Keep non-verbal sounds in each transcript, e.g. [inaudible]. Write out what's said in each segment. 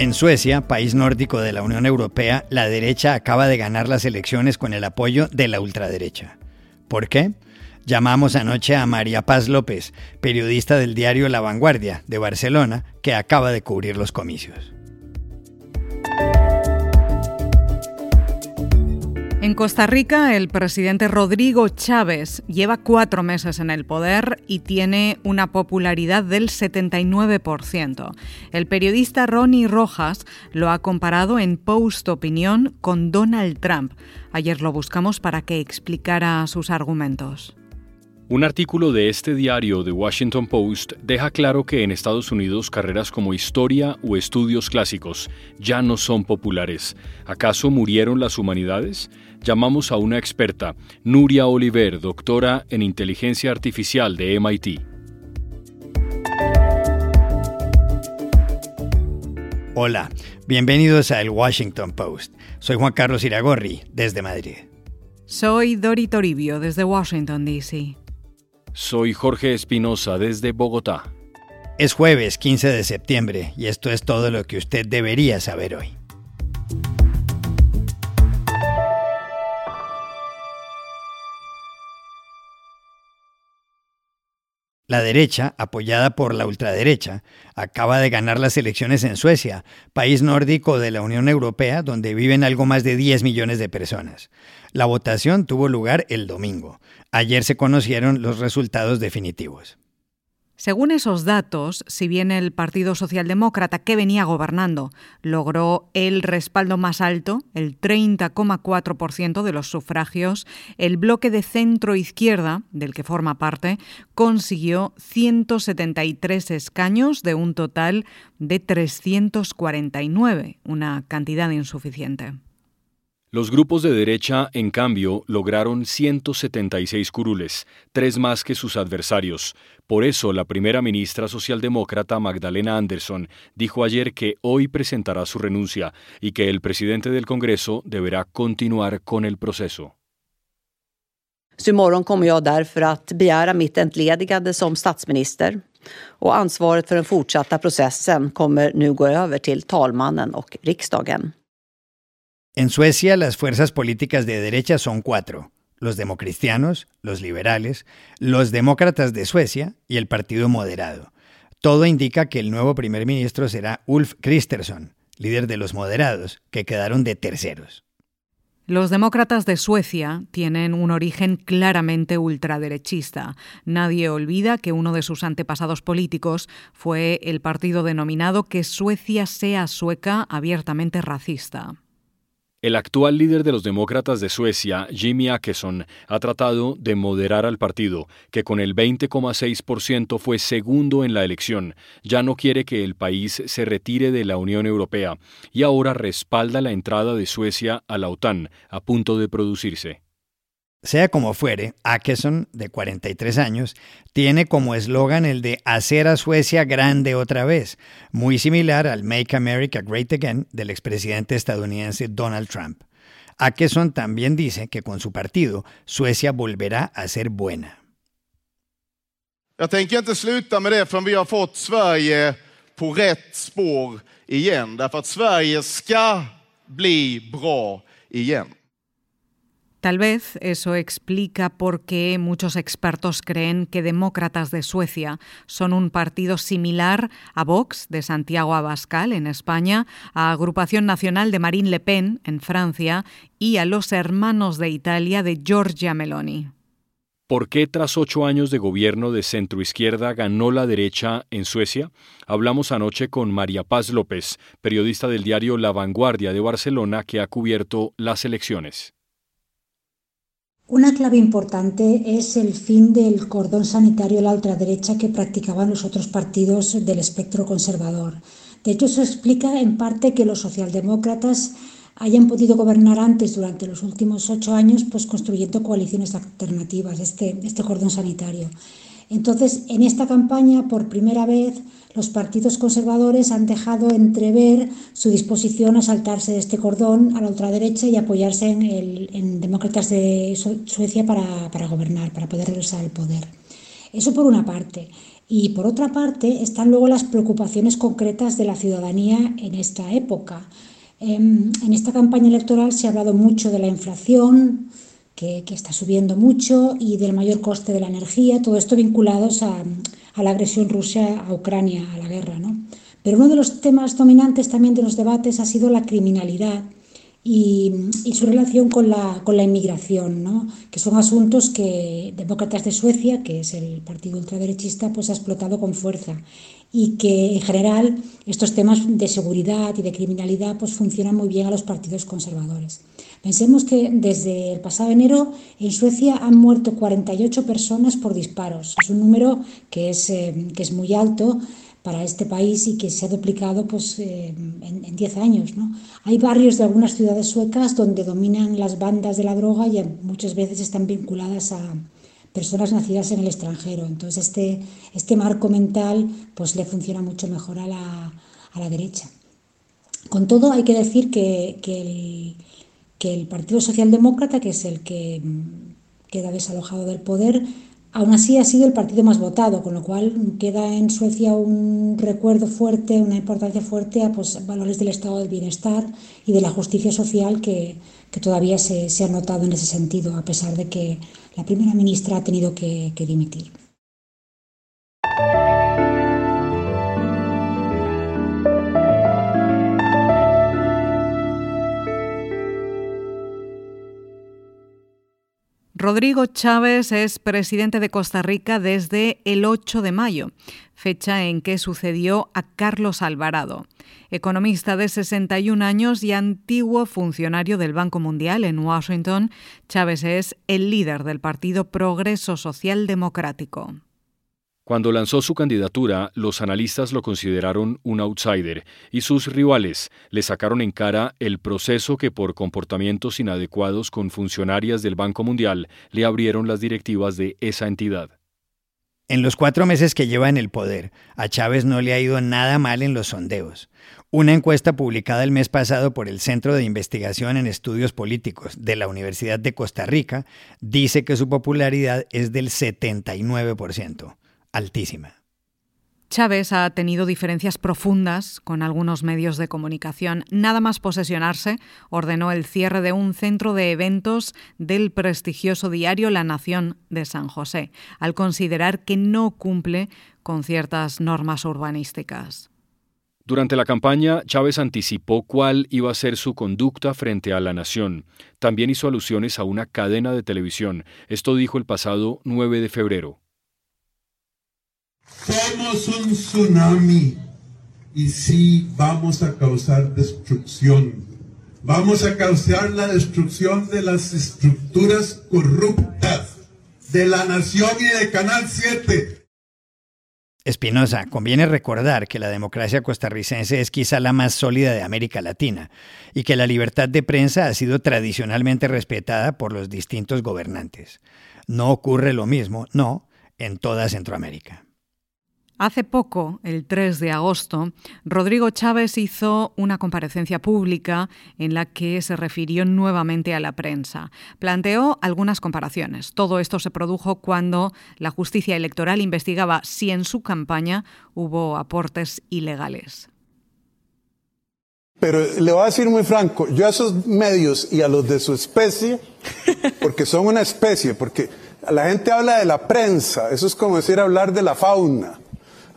En Suecia, país nórdico de la Unión Europea, la derecha acaba de ganar las elecciones con el apoyo de la ultraderecha. ¿Por qué? Llamamos anoche a María Paz López, periodista del diario La Vanguardia de Barcelona, que acaba de cubrir los comicios. En Costa Rica, el presidente Rodrigo Chávez lleva cuatro meses en el poder y tiene una popularidad del 79%. El periodista Ronnie Rojas lo ha comparado en Post Opinión con Donald Trump. Ayer lo buscamos para que explicara sus argumentos. Un artículo de este diario The Washington Post deja claro que en Estados Unidos carreras como historia o estudios clásicos ya no son populares. ¿Acaso murieron las humanidades? Llamamos a una experta, Nuria Oliver, doctora en inteligencia artificial de MIT. Hola, bienvenidos a El Washington Post. Soy Juan Carlos Iragorri, desde Madrid. Soy Dori Toribio, desde Washington, D.C. Soy Jorge Espinosa desde Bogotá. Es jueves 15 de septiembre y esto es todo lo que usted debería saber hoy. La derecha, apoyada por la ultraderecha, acaba de ganar las elecciones en Suecia, país nórdico de la Unión Europea donde viven algo más de 10 millones de personas. La votación tuvo lugar el domingo. Ayer se conocieron los resultados definitivos. Según esos datos, si bien el Partido Socialdemócrata, que venía gobernando, logró el respaldo más alto, el 30,4% de los sufragios, el bloque de centro-izquierda, del que forma parte, consiguió 173 escaños de un total de 349, una cantidad insuficiente. Los grupos de derecha, en cambio, lograron 176 curules, tres más que sus adversarios. Por eso, la primera ministra socialdemócrata Magdalena Andersson dijo ayer que hoy presentará su renuncia y que el presidente del Congreso deberá continuar con el proceso. Så kommer jag att som statsminister. Och ansvaret för den fortsatta processen kommer nu gå över till talmannen och riksdagen. En Suecia las fuerzas políticas de derecha son cuatro, los democristianos, los liberales, los demócratas de Suecia y el Partido Moderado. Todo indica que el nuevo primer ministro será Ulf Kristersson, líder de los moderados, que quedaron de terceros. Los demócratas de Suecia tienen un origen claramente ultraderechista. Nadie olvida que uno de sus antepasados políticos fue el partido denominado Que Suecia sea sueca abiertamente racista. El actual líder de los demócratas de Suecia, Jimmy Åkesson, ha tratado de moderar al partido, que con el 20,6% fue segundo en la elección. Ya no quiere que el país se retire de la Unión Europea y ahora respalda la entrada de Suecia a la OTAN, a punto de producirse. Sea como fuere, Akeson, de 43 años, tiene como eslogan el de hacer a Suecia grande otra vez, muy similar al Make America Great Again del expresidente estadounidense Donald Trump. Akeson también dice que con su partido Suecia volverá a ser buena. Jag tänker inte sluta med det förrän vi har fått Sverige på rätt spår igen. Därför att Sverige ska bli bra igen. Tal vez eso explica por qué muchos expertos creen que Demócratas de Suecia son un partido similar a Vox de Santiago Abascal en España, a Agrupación Nacional de Marine Le Pen en Francia y a los Hermanos de Italia de Giorgia Meloni. ¿Por qué tras ocho años de gobierno de centroizquierda ganó la derecha en Suecia? Hablamos anoche con María Paz López, periodista del diario La Vanguardia de Barcelona, que ha cubierto las elecciones. Una clave importante es el fin del cordón sanitario a la ultraderecha que practicaban los otros partidos del espectro conservador. De hecho, eso explica en parte que los socialdemócratas hayan podido gobernar antes durante los últimos ocho años, pues construyendo coaliciones alternativas, este, este cordón sanitario. Entonces, en esta campaña, por primera vez, los partidos conservadores han dejado entrever su disposición a saltarse de este cordón a la ultraderecha y apoyarse en, el, en demócratas de Suecia para, para, gobernar, para poder regresar al poder. Eso por una parte. Y por otra parte están luego las preocupaciones concretas de la ciudadanía en esta época. Em, en esta campaña electoral se ha hablado mucho de la inflación, que, está subiendo mucho, y del mayor coste de la energía, todo esto vinculados a, la agresión rusa a Ucrania, a la guerra. ¿no? Pero uno de los temas dominantes también de los debates ha sido la criminalidad y, su relación con la, con la inmigración, ¿no? que son asuntos que Demócratas de Suecia, que es el partido ultraderechista, pues ha explotado con fuerza y que en general estos temas de seguridad y de criminalidad pues funcionan muy bien a los partidos conservadores. Pensemos que desde el pasado enero en Suecia han muerto 48 personas por disparos. Es un número que es, eh, que es muy alto para este país y que se ha duplicado pues, eh, en 10 años. Hay barrios de algunas ciudades suecas donde dominan las bandas de la droga y muchas veces están vinculadas a personas nacidas en el extranjero. Entonces este, este marco mental pues, le funciona mucho mejor a la, a la derecha. Con todo hay que decir que, que, el, que el Partido Socialdemócrata, que es el que queda desalojado del poder, Aún así ha sido el partido más votado, con lo cual queda en Suecia un recuerdo fuerte, una importancia fuerte a pues, valores del estado del bienestar y de la justicia social que, todavía se, ha notado en ese sentido, a pesar de que la primera ministra ha tenido que dimitir. Rodrigo Chávez es presidente de Costa Rica desde el 8 de mayo, fecha en que sucedió a Carlos Alvarado. Economista de 61 años y antiguo funcionario del Banco Mundial en Washington, Chávez es el líder del Partido Progreso Social Democrático. Cuando lanzó su candidatura, los analistas lo consideraron un outsider y sus rivales le sacaron en cara el proceso que por comportamientos inadecuados con funcionarias del Banco Mundial le abrieron las directivas de esa entidad. En los cuatro meses que lleva en el poder, a Chávez no le ha ido nada mal en los sondeos. Una encuesta publicada el mes pasado por el Centro de Investigación en Estudios Políticos de la Universidad de Costa Rica dice que su popularidad es del 79% altísima. Chávez ha tenido diferencias profundas con algunos medios de comunicación. Nada más posesionarse, ordenó el cierre de un centro de eventos del prestigioso diario La Nación de San José, al considerar que no cumple con ciertas normas urbanísticas. Durante la campaña, Chávez anticipó cuál iba a ser su conducta frente a la nación. También hizo alusiones a una cadena de televisión. Esto dijo el pasado 9 de febrero. Somos un tsunami y sí vamos a causar destrucción. Vamos a causar la destrucción de las estructuras corruptas de la nación y de Canal 7. Espinosa, conviene recordar que la democracia costarricense es quizá la más sólida de América Latina y que la libertad de prensa ha sido tradicionalmente respetada por los distintos gobernantes. No ocurre lo mismo, no, en toda Centroamérica. Hace poco, el 3 de agosto, Rodrigo Chávez hizo una comparecencia pública en la que se refirió nuevamente a la prensa. Planteó algunas comparaciones. Todo esto se produjo cuando la justicia electoral investigaba si en su campaña hubo aportes ilegales. Pero le voy a decir muy franco, yo a esos medios y a los de su especie, [laughs] porque son una especie, porque la gente habla de la prensa, eso es como decir hablar de la fauna.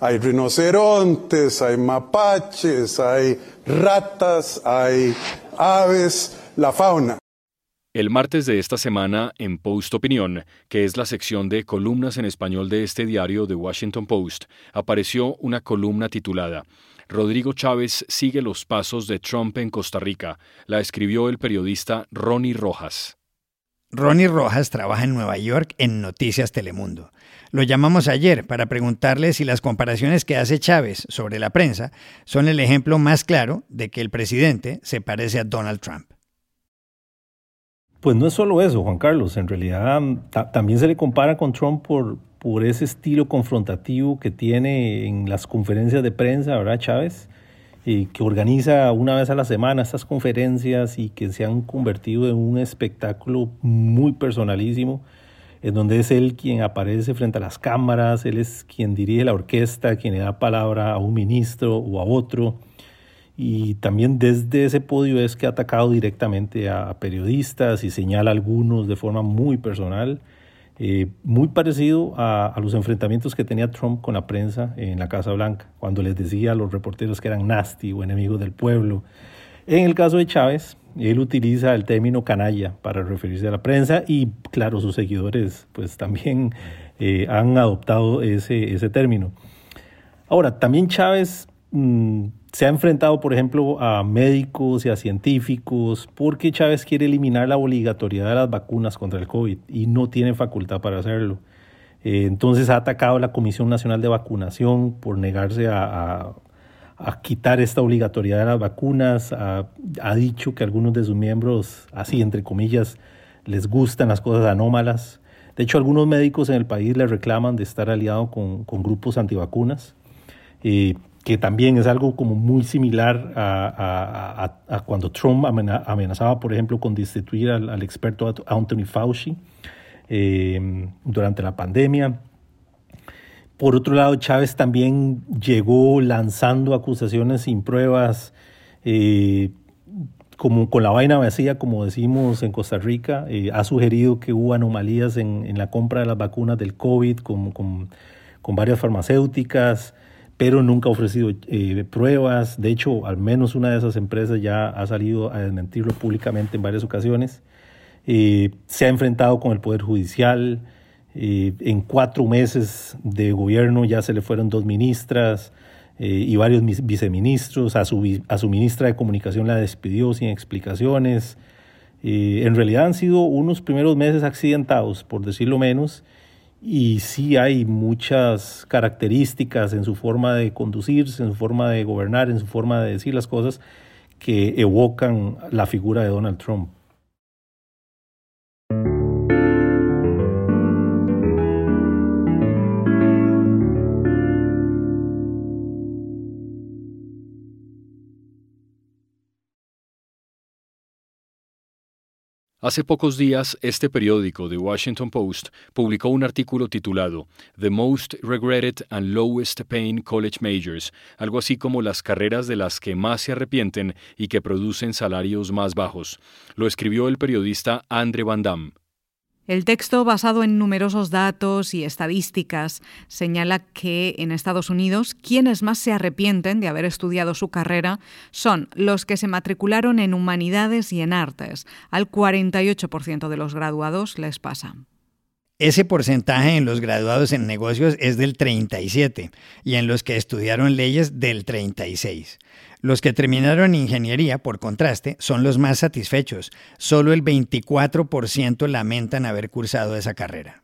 Hay rinocerontes, hay mapaches, hay ratas, hay aves, la fauna. El martes de esta semana, en Post Opinión, que es la sección de columnas en español de este diario The Washington Post, apareció una columna titulada Rodrigo Chávez sigue los pasos de Trump en Costa Rica. La escribió el periodista Ronnie Rojas. Ronnie Rojas trabaja en Nueva York en Noticias Telemundo. Lo llamamos ayer para preguntarle si las comparaciones que hace Chávez sobre la prensa son el ejemplo más claro de que el presidente se parece a Donald Trump. Pues no es solo eso, Juan Carlos. En realidad también se le compara con Trump por, por ese estilo confrontativo que tiene en las conferencias de prensa, ¿verdad, Chávez? Y que organiza una vez a la semana estas conferencias y que se han convertido en un espectáculo muy personalísimo. en donde es él quien aparece frente a las cámaras, él es quien dirige la orquesta, quien le da palabra a un ministro o a otro. Y también desde ese podio es que ha atacado directamente a periodistas y señala a algunos de forma muy personal, eh, muy parecido a, los enfrentamientos que tenía Trump con la prensa en la Casa Blanca, cuando les decía a los reporteros que eran nasty o enemigos del pueblo. En el caso de Chávez, él utiliza el término canalla para referirse a la prensa y claro, sus seguidores pues también eh, han adoptado ese, ese término. Ahora, también Chávez mmm, se ha enfrentado, por ejemplo, a médicos y a científicos porque Chávez quiere eliminar la obligatoriedad de las vacunas contra el COVID y no tiene facultad para hacerlo. Eh, entonces ha atacado a la Comisión Nacional de Vacunación por negarse a, quitar esta obligatoriedad de las vacunas, ha, ha, dicho que algunos de sus miembros, así entre comillas, les gustan las cosas anómalas. De hecho, algunos médicos en el país le reclaman de estar aliado con, con grupos antivacunas, eh, que también es algo como muy similar a, a, a cuando Trump amenazaba, por ejemplo, con destituir al, al experto Anthony Fauci eh, durante la pandemia. Por otro lado, Chávez también llegó lanzando acusaciones sin pruebas, eh, como con la vaina vacía, como decimos en Costa Rica. Eh, ha sugerido que hubo anomalías en, en, la compra de las vacunas del COVID con, con, con varias farmacéuticas, pero nunca ha ofrecido eh, pruebas. De hecho, al menos una de esas empresas ya ha salido a desmentirlo públicamente en varias ocasiones. Eh, se ha enfrentado con el Poder Judicial. Eh, en cuatro meses de gobierno ya se le fueron dos ministras y varios viceministros. A su, a su ministra de Comunicación la despidió sin explicaciones. En realidad han sido unos primeros meses accidentados, por decirlo menos, y sí hay muchas características en su forma de conducirse, en su forma de gobernar, en su forma de decir las cosas que evocan la figura de Donald Trump. Hace pocos días, este periódico, The Washington Post, publicó un artículo titulado The Most Regretted and Lowest Paying College Majors, algo así como las carreras de las que más se arrepienten y que producen salarios más bajos. Lo escribió el periodista Andre Van Damme. El texto, basado en numerosos datos y estadísticas, señala que en Estados Unidos quienes más se arrepienten de haber estudiado su carrera son los que se matricularon en humanidades y en artes. Al 48% de los graduados les pasa. Ese porcentaje en los graduados en negocios es del 37 y en los que estudiaron leyes del 36. Los que terminaron ingeniería, por contraste, son los más satisfechos. Solo el 24% lamentan haber cursado esa carrera.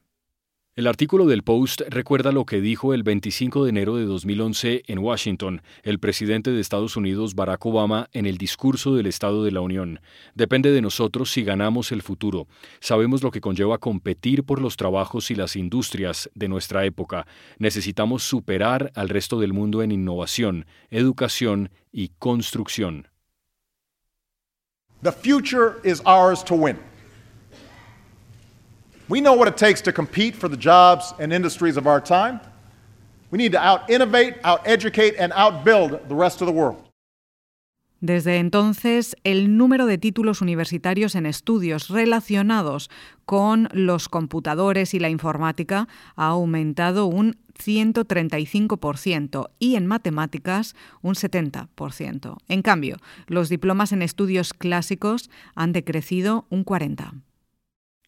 El artículo del Post recuerda lo que dijo el 25 de enero de 2011 en Washington el presidente de Estados Unidos Barack Obama en el discurso del Estado de la Unión. Depende de nosotros si ganamos el futuro. Sabemos lo que conlleva competir por los trabajos y las industrias de nuestra época. Necesitamos superar al resto del mundo en innovación, educación y construcción. The future is ours to win. We know what it takes to compete for the jobs and industries of our time. We need to out innovate, out educate, and outbuild the rest of the world. Desde entonces, el número de títulos universitarios en estudios relacionados con los computadores y la informática ha aumentado un 135% y en matemáticas un 70%. En cambio, los diplomas en estudios clásicos han decrecido un 40%.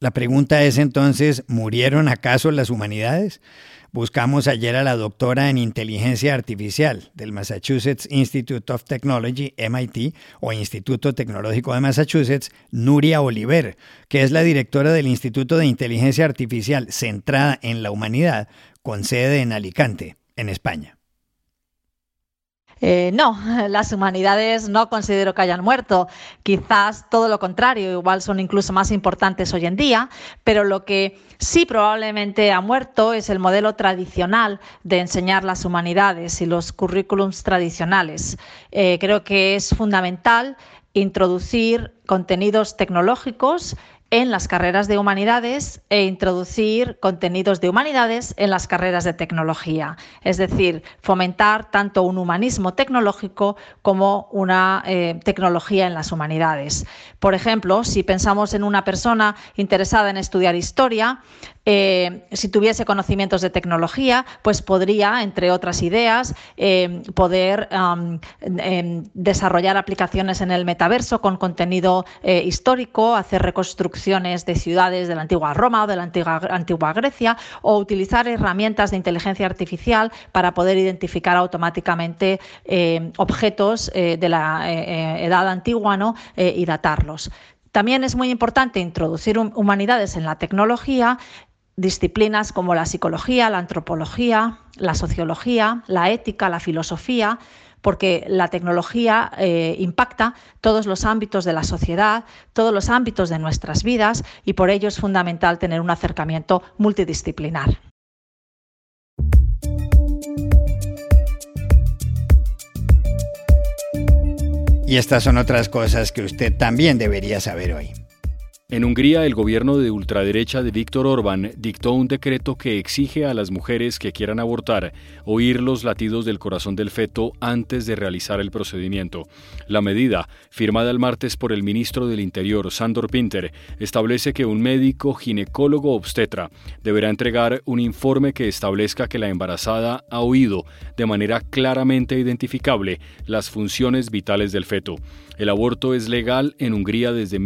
La pregunta es entonces, ¿murieron acaso las humanidades? Buscamos ayer a la doctora en inteligencia artificial del Massachusetts Institute of Technology, MIT, o Instituto Tecnológico de Massachusetts, Nuria Oliver, que es la directora del Instituto de Inteligencia Artificial centrada en la humanidad, con sede en Alicante, en España. Eh, no, [laughs] las humanidades no considero que hayan muerto. Quizás todo lo contrario, igual son incluso más importantes hoy en día, pero lo que sí probablemente ha muerto es el modelo tradicional de enseñar las humanidades y los currículums tradicionales. Eh, creo que es fundamental introducir contenidos tecnológicos en las carreras de humanidades e introducir contenidos de humanidades en las carreras de tecnología. Es decir, fomentar tanto un humanismo tecnológico como una eh, tecnología en las humanidades. Por ejemplo, si pensamos en una persona interesada en estudiar historia, eh, si tuviese conocimientos de tecnología, pues podría, entre otras ideas, eh, poder em, desarrollar aplicaciones en el metaverso con contenido histórico, hacer de ciudades de la antigua Roma o de la antigua, Grecia o utilizar herramientas de inteligencia artificial para poder identificar automáticamente eh, objetos eh, de la eh, edad antigua ¿no? y datarlos. También es muy importante introducir humanidades en la tecnología disciplinas como la psicología, la antropología, la sociología, la ética, la filosofía, porque la tecnología eh, impacta todos los ámbitos de la sociedad, todos los ámbitos de nuestras vidas y por ello es fundamental tener un acercamiento multidisciplinar. Y estas son otras cosas que usted también debería saber hoy. En Hungría, el gobierno de ultraderecha de Víctor Orbán dictó un decreto que exige a las mujeres que quieran abortar oír los latidos del corazón del feto antes de realizar el procedimiento. La medida, firmada el martes por el ministro del Interior, Sandor Pinter, establece que un médico ginecólogo obstetra deberá entregar un informe que establezca que la embarazada ha oído de manera claramente identificable las funciones vitales del feto. El aborto es legal en Hungría desde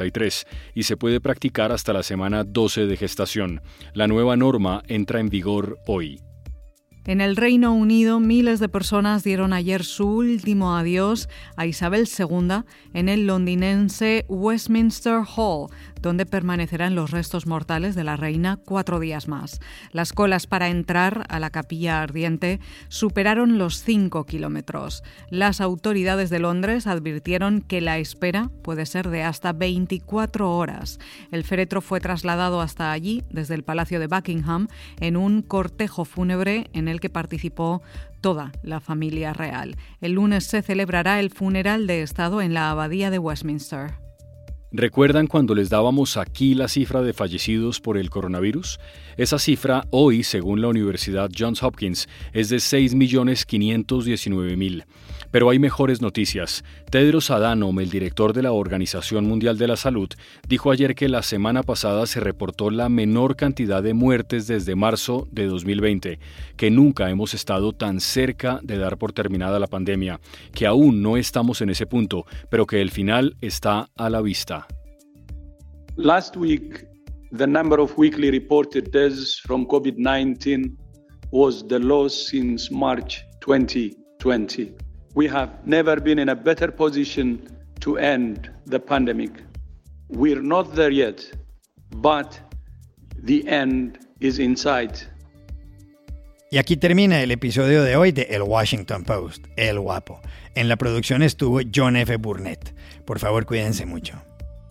1953 y se puede practicar hasta la semana 12 de gestación. La nueva norma entra en vigor hoy. En el Reino Unido, miles de personas dieron ayer su último adiós a Isabel II en el londinense Westminster Hall, donde permanecerán los restos mortales de la reina cuatro días más. Las colas para entrar a la capilla ardiente superaron los cinco kilómetros. Las autoridades de Londres advirtieron que la espera puede ser de hasta 24 horas. El féretro fue trasladado hasta allí desde el Palacio de Buckingham en un cortejo fúnebre en el que participó toda la familia real. El lunes se celebrará el funeral de Estado en la Abadía de Westminster. ¿Recuerdan cuando les dábamos aquí la cifra de fallecidos por el coronavirus? Esa cifra hoy, según la Universidad Johns Hopkins, es de 6.519.000. Pero hay mejores noticias. Tedros Adhanom, el director de la Organización Mundial de la Salud, dijo ayer que la semana pasada se reportó la menor cantidad de muertes desde marzo de 2020, que nunca hemos estado tan cerca de dar por terminada la pandemia, que aún no estamos en ese punto, pero que el final está a la vista. Last week, the number of weekly reported deaths from COVID-19 was the lowest since March 2020. We have never been in a better position to end the pandemic. We're not there yet, but the end is in sight. Y aquí termina el episodio de hoy de El Washington Post, El Guapo. En la producción estuvo John F. Burnett. Por favor, cuídense mucho.